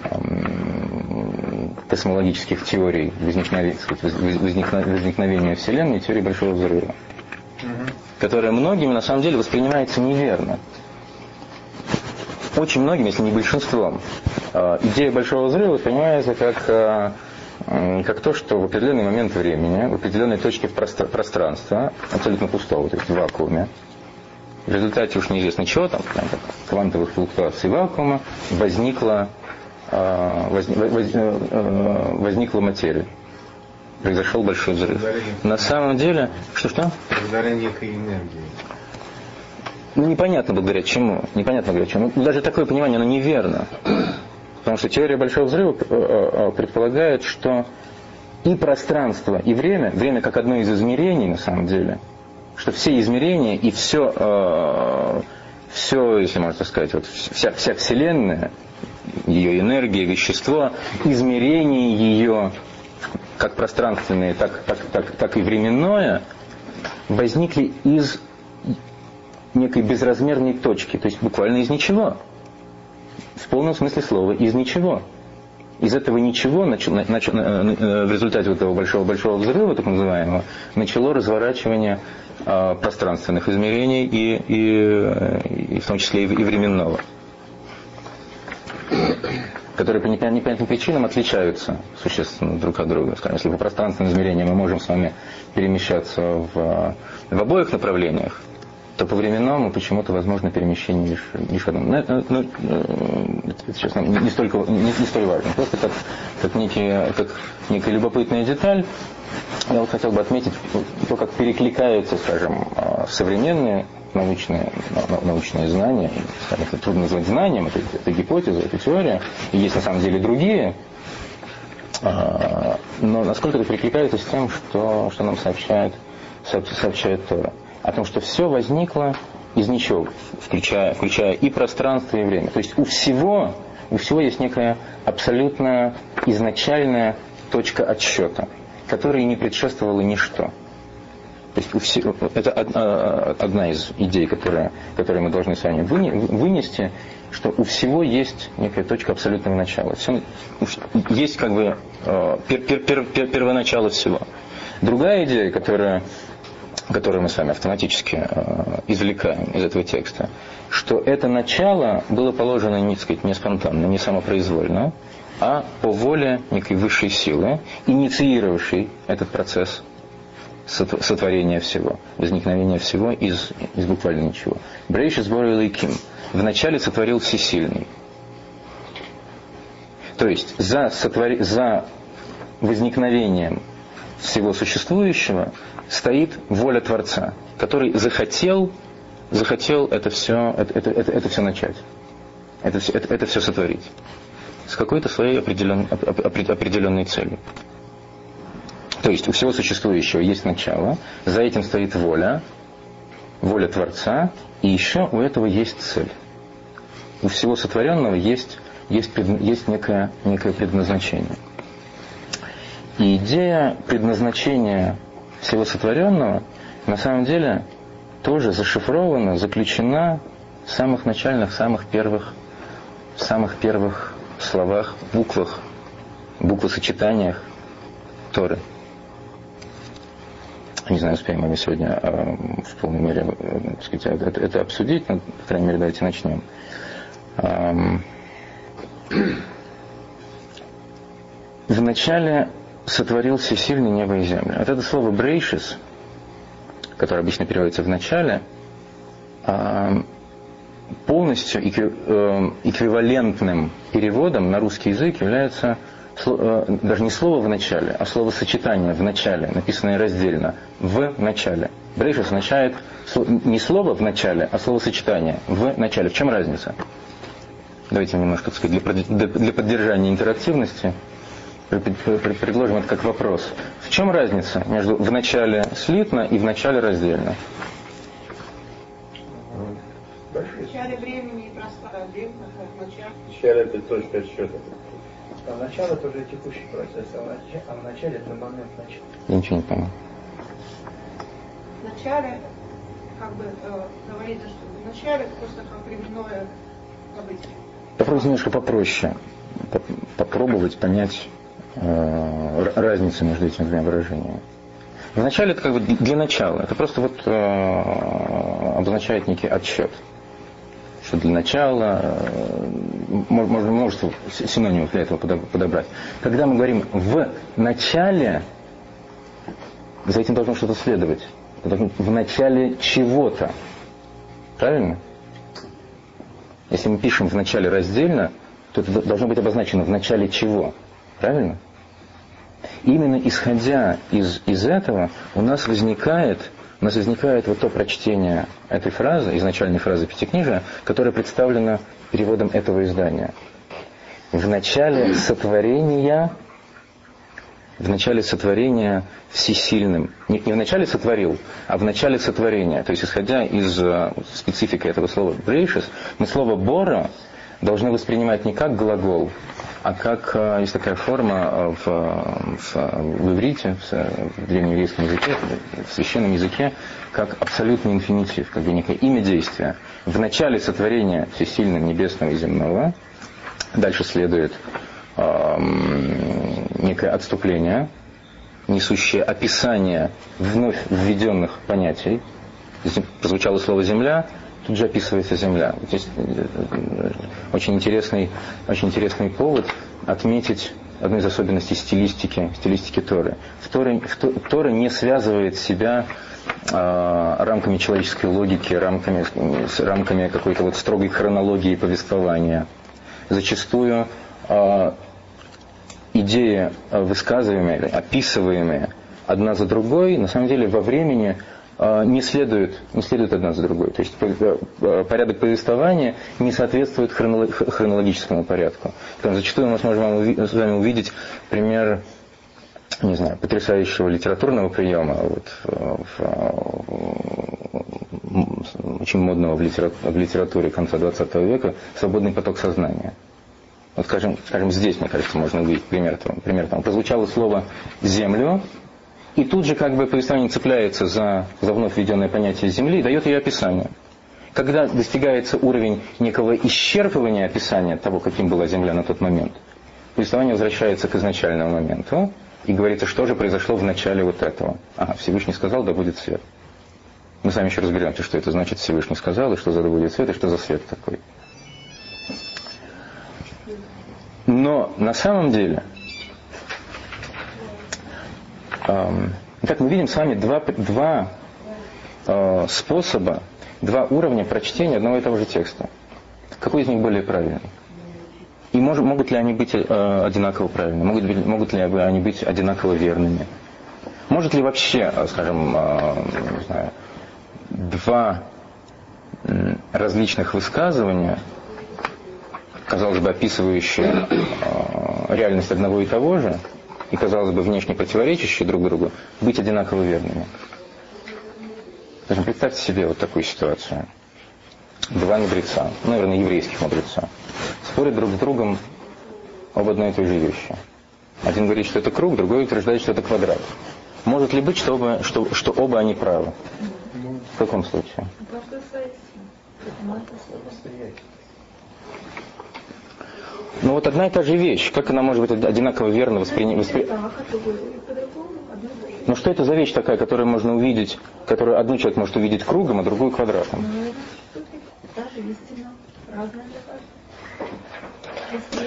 Speaker 1: э, космологических теорий возникновения, возникновения Вселенной, теории Большого Взрыва, угу. которая многими на самом деле воспринимается неверно. Очень многими, если не большинством, э, идея Большого Взрыва воспринимается как э, как то, что в определенный момент времени, в определенной точке пространства, абсолютно пустого, то есть в вакууме, в результате уж неизвестно чего там, квантовых флуктуаций вакуума, возникла, а, возник, воз, э, э, возникла материя. Произошел большой взрыв. На самом деле, что-что?
Speaker 4: Благодаря некой энергии.
Speaker 1: Ну, непонятно благодаря чему. Непонятно благодаря чему. Даже такое понимание, оно неверно. Потому что теория Большого Взрыва э, э, э, предполагает, что и пространство, и время, время как одно из измерений на самом деле, что все измерения и все, все если можно так сказать, вот вся, вся Вселенная, ее энергия, вещество, измерение ее, как пространственное, так, так, так, так и временное, возникли из некой безразмерной точки, то есть буквально из ничего в полном смысле слова, из ничего. Из этого ничего нач, нач, в результате вот этого большого-большого взрыва, так называемого, начало разворачивание э, пространственных измерений и, и, и в том числе и временного которые по непонятным причинам отличаются существенно друг от друга. Скажем, если по пространственным измерениям мы можем с вами перемещаться в, в обоих направлениях, то по временному почему-то возможно перемещение лишь, лишь одном. Ну, ну, это, честно, не, не, столько, не, не столь важно. Просто как, как, некий, как некая любопытная деталь, я вот хотел бы отметить то, как перекликаются, скажем, а, современные научные знания, скажем, это трудно назвать знанием, это, это гипотеза, это теория, и есть на самом деле другие, а, но насколько это перекликается с тем, что, что нам сообщает, сообщает Тора о том, что все возникло из ничего, включая, включая и пространство, и время. То есть у всего, у всего есть некая абсолютно изначальная точка отсчета, которой не предшествовало ничто. То есть у всего, это одна из идей, которая, которую мы должны с вами вынести, что у всего есть некая точка абсолютного начала. Все, есть как бы э, пер, пер, пер, пер, первоначало всего. Другая идея, которая которое мы с вами автоматически э, извлекаем из этого текста, что это начало было положено, не, сказать, не спонтанно, не самопроизвольно, а по воле некой высшей силы, инициировавшей этот процесс сотворения всего, возникновения всего из, из буквально ничего. Брейши сборил Ким. Вначале сотворил всесильный. То есть за, сотвор... за возникновением всего существующего стоит воля Творца, который захотел, захотел это все, это, это, это, это все начать, это, это, это все сотворить с какой-то своей определен, определенной целью. То есть у всего существующего есть начало, за этим стоит воля, воля Творца, и еще у этого есть цель. У всего сотворенного есть, есть, есть некое, некое предназначение. И идея предназначения всего сотворенного на самом деле тоже зашифрована, заключена в самых начальных, самых первых, самых первых словах, буквах, буквосочетаниях Торы. Не знаю, успеем мы сегодня э, в полной мере э, сказать, это, это обсудить, но, по крайней мере, давайте начнем. Эм, вначале сотворил всесильный небо и землю. Вот это слово «брейшис», которое обычно переводится в начале, эм, полностью э, эквивалентным переводом на русский язык является даже не слово в начале, а словосочетание в начале, написанное раздельно, в начале. Брейш означает не слово в начале, а словосочетание в начале. В чем разница? Давайте немножко, так сказать, для, для поддержания интерактивности предложим это как вопрос. В чем разница между в начале слитно и в начале раздельно?
Speaker 5: В начале времени и пространства, в начале.
Speaker 3: Это точка отсчета.
Speaker 2: А начало это уже текущий процесс, а в начале, а в начале это момент начала.
Speaker 1: Я ничего не понял.
Speaker 5: В начале, как бы, э, говорится, что в начале просто как временное событие.
Speaker 1: Попробуйте немножко попроще. Попробовать понять э, разницу между этими двумя выражениями. Вначале это как бы для начала. Это просто вот э, обозначает некий отсчет что для начала, э, можно множество синонимов для этого подобрать. Когда мы говорим в начале, за этим должно что-то следовать. В начале чего-то. Правильно? Если мы пишем в начале раздельно, то это должно быть обозначено в начале чего. Правильно? Именно исходя из, из этого у нас возникает у нас возникает вот то прочтение этой фразы, изначальной фразы Пятикнижия, которая представлена переводом этого издания. В начале сотворения, в начале сотворения всесильным. Не, не в начале сотворил, а в начале сотворения. То есть, исходя из uh, специфики этого слова «брейшис», мы слово «бора» должны воспринимать не как глагол, а как э, есть такая форма э, в, в, в иврите, в, в древнееврейском языке, в священном языке, как абсолютный инфинитив, как бы некое имя действия. В начале сотворения всесильного небесного и земного, дальше следует эм, некое отступление, несущее описание вновь введенных понятий. Здесь прозвучало слово «земля», тут же описывается земля. Здесь э, очень интересный, очень интересный повод отметить одну из особенностей стилистики, стилистики Торы. В Торе, в Тора не связывает себя э, рамками человеческой логики, рамками, рамками какой-то вот строгой хронологии повествования. Зачастую э, идеи высказываемые, описываемые одна за другой, на самом деле во времени а, не следуют, не следуют одна за другой. То есть э, порядок повествования не соответствует хронологическому порядку. Там зачастую мы сможем с вами увидеть пример не знаю, потрясающего литературного приема, вот, в, очень модного в, литературе, в литературе конца 20 века, свободный поток сознания. Вот скажем, скажем, здесь, мне кажется, можно увидеть пример. Пример там. Прозвучало слово «землю», и тут же как бы повествование цепляется за, за вновь введенное понятие Земли и дает ее описание. Когда достигается уровень некого исчерпывания описания того, каким была Земля на тот момент, повествование возвращается к изначальному моменту и говорится, что же произошло в начале вот этого. Ага, Всевышний сказал, да будет свет. Мы сами еще разберемся, что это значит Всевышний сказал, и что за да будет свет, и что за свет такой. Но на самом деле Итак, мы видим с вами два, два э, способа, два уровня прочтения одного и того же текста. Какой из них более правильный? И мож, могут ли они быть э, одинаково правильными? Могут, могут ли они быть одинаково верными? Может ли вообще, э, скажем, не знаю, два различных высказывания, казалось бы, описывающие реальность одного и того же, и, казалось бы, внешне противоречащие друг другу, быть одинаково верными? Представьте себе вот такую ситуацию. Два мудреца, ну, наверное, еврейских мудреца, спорят друг с другом об одной и той же вещи. Один говорит, что это круг, другой утверждает, что это квадрат. Может ли быть, что оба, что, что оба они правы? В каком случае? Ну вот одна и та же вещь. Как она может быть одинаково верно воспринимать? Воспри... Ну что это за вещь такая, которую можно увидеть, которую одну человек может увидеть кругом, а другую квадратом?
Speaker 6: Даже истина разная.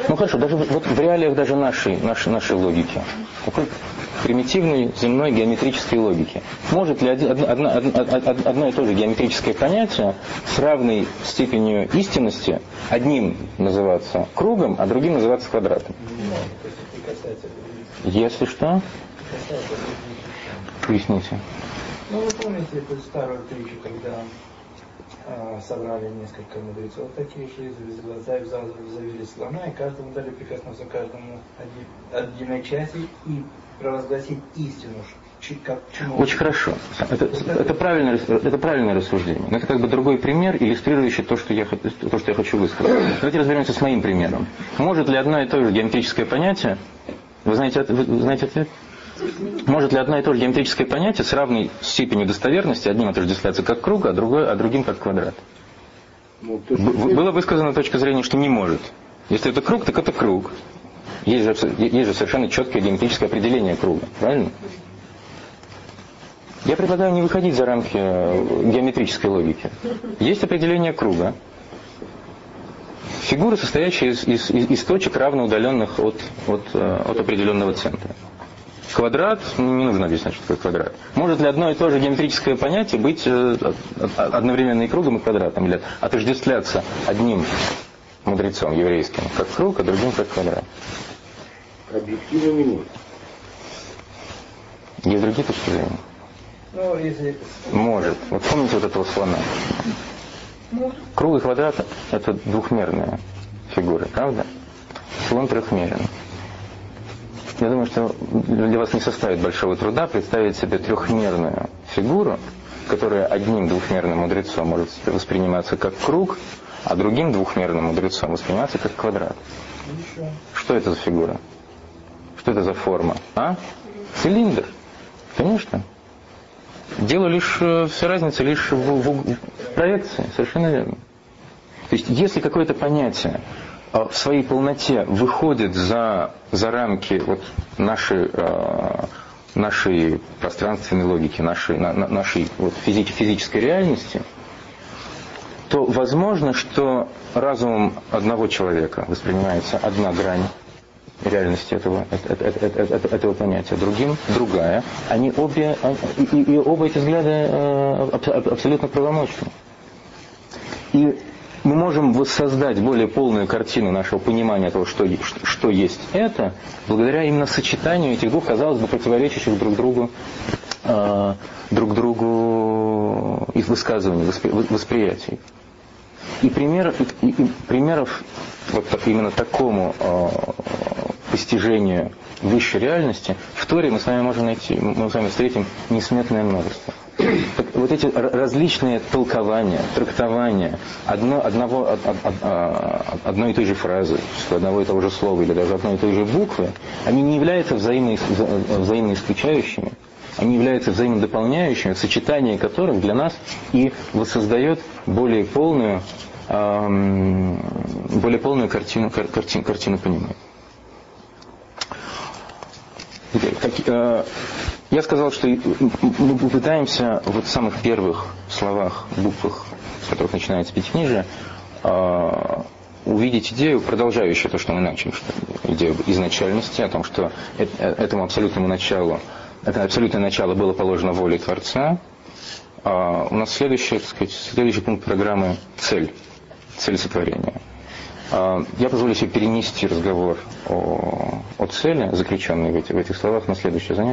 Speaker 1: Ну хорошо, даже вот в реалиях даже нашей, нашей, нашей логики, такой примитивной земной геометрической логики, может ли один, одно, одно, одно, и то же геометрическое понятие с равной степенью истинности одним называться кругом, а другим называться квадратом? Если что, поясните.
Speaker 2: Ну, вы помните эту старую притчу, когда собрали несколько мудрецов таких же, из глаза и завели слона, и каждому дали прикоснуться к каждому один, отдельной части и провозгласить истину, чему.
Speaker 1: Очень хорошо. Это, это, правильное, это правильное рассуждение. Но это как бы другой пример, иллюстрирующий то, что я, то, что я хочу высказать. Давайте разберемся с моим примером. Может ли одно и то же геометрическое понятие, вы знаете, вы знаете ответ? Может ли одно и то же геометрическое понятие с равной степенью достоверности одним отождествляться как круг, а, другой, а другим как квадрат?
Speaker 3: Ну, то есть,
Speaker 1: Б- Была высказана точка зрения, что не может. Если это круг, так это круг. Есть же, есть же совершенно четкое геометрическое определение круга, правильно? Я предлагаю не выходить за рамки э, геометрической логики. Есть определение круга. Фигуры, состоящие из, из- из- из точек, равно удаленных от, от, э, от определенного центра. Квадрат, ну, не нужно объяснять, что такое квадрат. Может ли одно и то же геометрическое понятие быть э, од- од- одновременно и кругом, и квадратом? Или отождествляться одним мудрецом еврейским как круг, а другим как квадрат?
Speaker 3: объективно не может.
Speaker 1: Есть другие точки зрения?
Speaker 2: Ну, если
Speaker 1: Может. Вот помните вот этого слона? Круг и квадрат – это двухмерные фигуры, правда? Слон трехмерен. Я думаю, что для вас не составит большого труда представить себе трехмерную фигуру, которая одним двухмерным мудрецом может восприниматься как круг, а другим двухмерным мудрецом восприниматься как квадрат. Что это за фигура? Что это за форма? А? Цилиндр. Конечно. Дело лишь, э, вся разница лишь в, в- в проекции, совершенно верно. То есть, если какое-то понятие в своей полноте выходит за, за рамки вот нашей, э, нашей пространственной логики, нашей, на- на- нашей вот физи- физической реальности, то возможно, что разумом одного человека воспринимается одна грань реальности этого, это- это- это- это- этого понятия, другим другая. Они обе, и, и- и оба эти взгляды э, аб- аб- абсолютно правомочны. И мы можем воссоздать более полную картину нашего понимания того, что, что- есть это, благодаря именно сочетанию этих двух, казалось бы, противоречащих друг другу, э, друг другу их высказываний, воспри- восприятий. И, пример, и- и примеров вот именно такому э, постижению высшей реальности в Торе мы с вами можем найти, мы с вами встретим несметное множество. Так вот эти различные толкования, трактования одно, одного, од- од- а, одной и той же фразы, одного и того же слова или даже одной и той же буквы, они не являются взаимно, вза- взаимно исключающими, они являются взаимодополняющими, сочетание которых для нас и воссоздает более полную, ам, более полную картину, кар- картин- картину понимания. Э, я сказал, что мы попытаемся вот в самых первых словах, буквах, с которых начинается пятикнижие, э, увидеть идею, продолжающую то, что мы начали, что идею изначальности, о том, что э- этому абсолютному началу, это абсолютное начало было положено волей Творца. А у нас следующий, так сказать, следующий пункт программы – цель, цель сотворения. А, Я позволю себе перенести разговор о, о цели, заключенной в, эти- в этих словах, на следующее занятие.